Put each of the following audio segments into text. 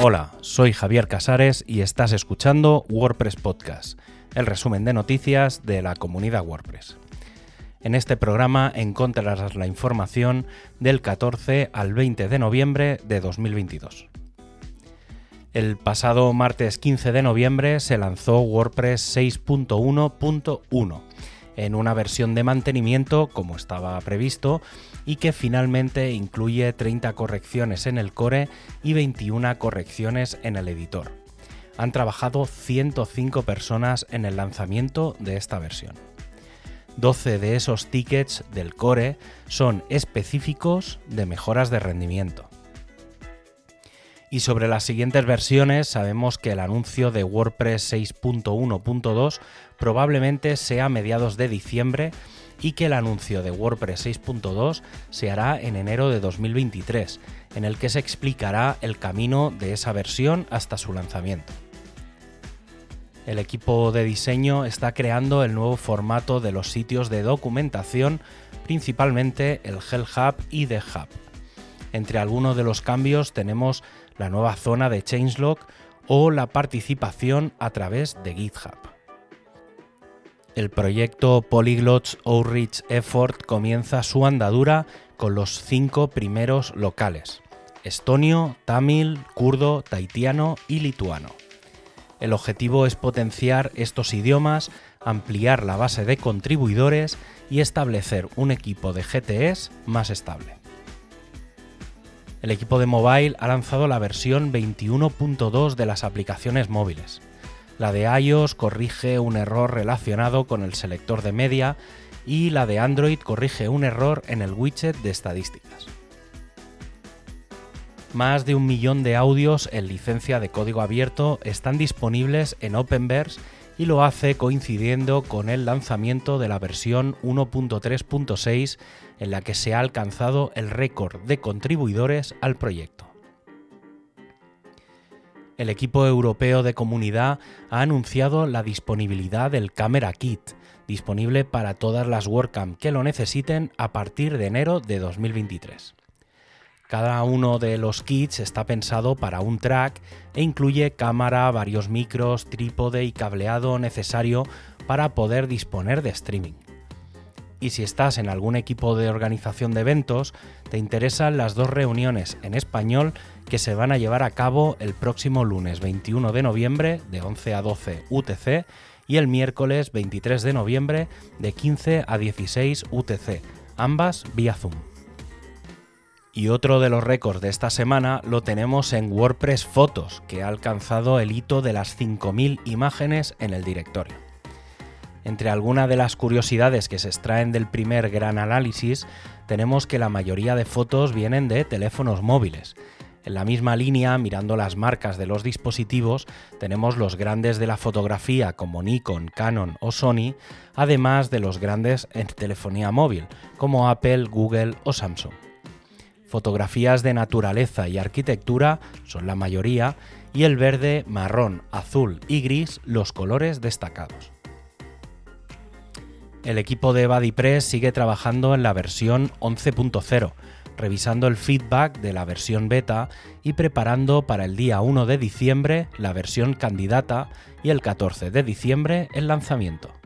Hola, soy Javier Casares y estás escuchando WordPress Podcast, el resumen de noticias de la comunidad WordPress. En este programa encontrarás la información del 14 al 20 de noviembre de 2022. El pasado martes 15 de noviembre se lanzó WordPress 6.1.1 en una versión de mantenimiento como estaba previsto y que finalmente incluye 30 correcciones en el core y 21 correcciones en el editor. Han trabajado 105 personas en el lanzamiento de esta versión. 12 de esos tickets del core son específicos de mejoras de rendimiento. Y sobre las siguientes versiones sabemos que el anuncio de WordPress 6.1.2 probablemente sea a mediados de diciembre y que el anuncio de WordPress 6.2 se hará en enero de 2023, en el que se explicará el camino de esa versión hasta su lanzamiento. El equipo de diseño está creando el nuevo formato de los sitios de documentación, principalmente el Hell Hub y The Hub. Entre algunos de los cambios tenemos la nueva zona de changelog o la participación a través de GitHub. El proyecto Polyglots Outreach Effort comienza su andadura con los cinco primeros locales, estonio, tamil, kurdo, taitiano y lituano. El objetivo es potenciar estos idiomas, ampliar la base de contribuidores y establecer un equipo de GTS más estable el equipo de mobile ha lanzado la versión 21.2 de las aplicaciones móviles. La de iOS corrige un error relacionado con el selector de media y la de Android corrige un error en el widget de estadísticas. Más de un millón de audios en licencia de código abierto están disponibles en Openverse y lo hace coincidiendo con el lanzamiento de la versión 1.3.6 en la que se ha alcanzado el récord de contribuidores al proyecto. El equipo europeo de comunidad ha anunciado la disponibilidad del Camera Kit, disponible para todas las WordCamp que lo necesiten a partir de enero de 2023. Cada uno de los kits está pensado para un track e incluye cámara, varios micros, trípode y cableado necesario para poder disponer de streaming. Y si estás en algún equipo de organización de eventos, te interesan las dos reuniones en español que se van a llevar a cabo el próximo lunes 21 de noviembre de 11 a 12 UTC y el miércoles 23 de noviembre de 15 a 16 UTC, ambas vía Zoom. Y otro de los récords de esta semana lo tenemos en WordPress Fotos, que ha alcanzado el hito de las 5.000 imágenes en el directorio. Entre algunas de las curiosidades que se extraen del primer gran análisis, tenemos que la mayoría de fotos vienen de teléfonos móviles. En la misma línea, mirando las marcas de los dispositivos, tenemos los grandes de la fotografía como Nikon, Canon o Sony, además de los grandes en telefonía móvil como Apple, Google o Samsung. Fotografías de naturaleza y arquitectura son la mayoría y el verde, marrón, azul y gris los colores destacados. El equipo de BuddyPress sigue trabajando en la versión 11.0, revisando el feedback de la versión beta y preparando para el día 1 de diciembre la versión candidata y el 14 de diciembre el lanzamiento.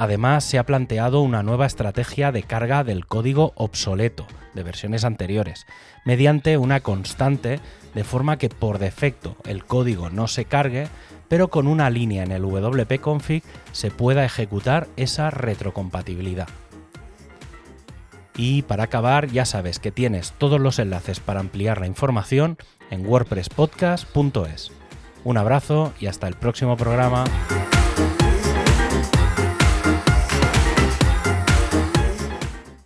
Además, se ha planteado una nueva estrategia de carga del código obsoleto, de versiones anteriores, mediante una constante de forma que por defecto el código no se cargue, pero con una línea en el wp-config se pueda ejecutar esa retrocompatibilidad. Y para acabar, ya sabes que tienes todos los enlaces para ampliar la información en wordpresspodcast.es. Un abrazo y hasta el próximo programa.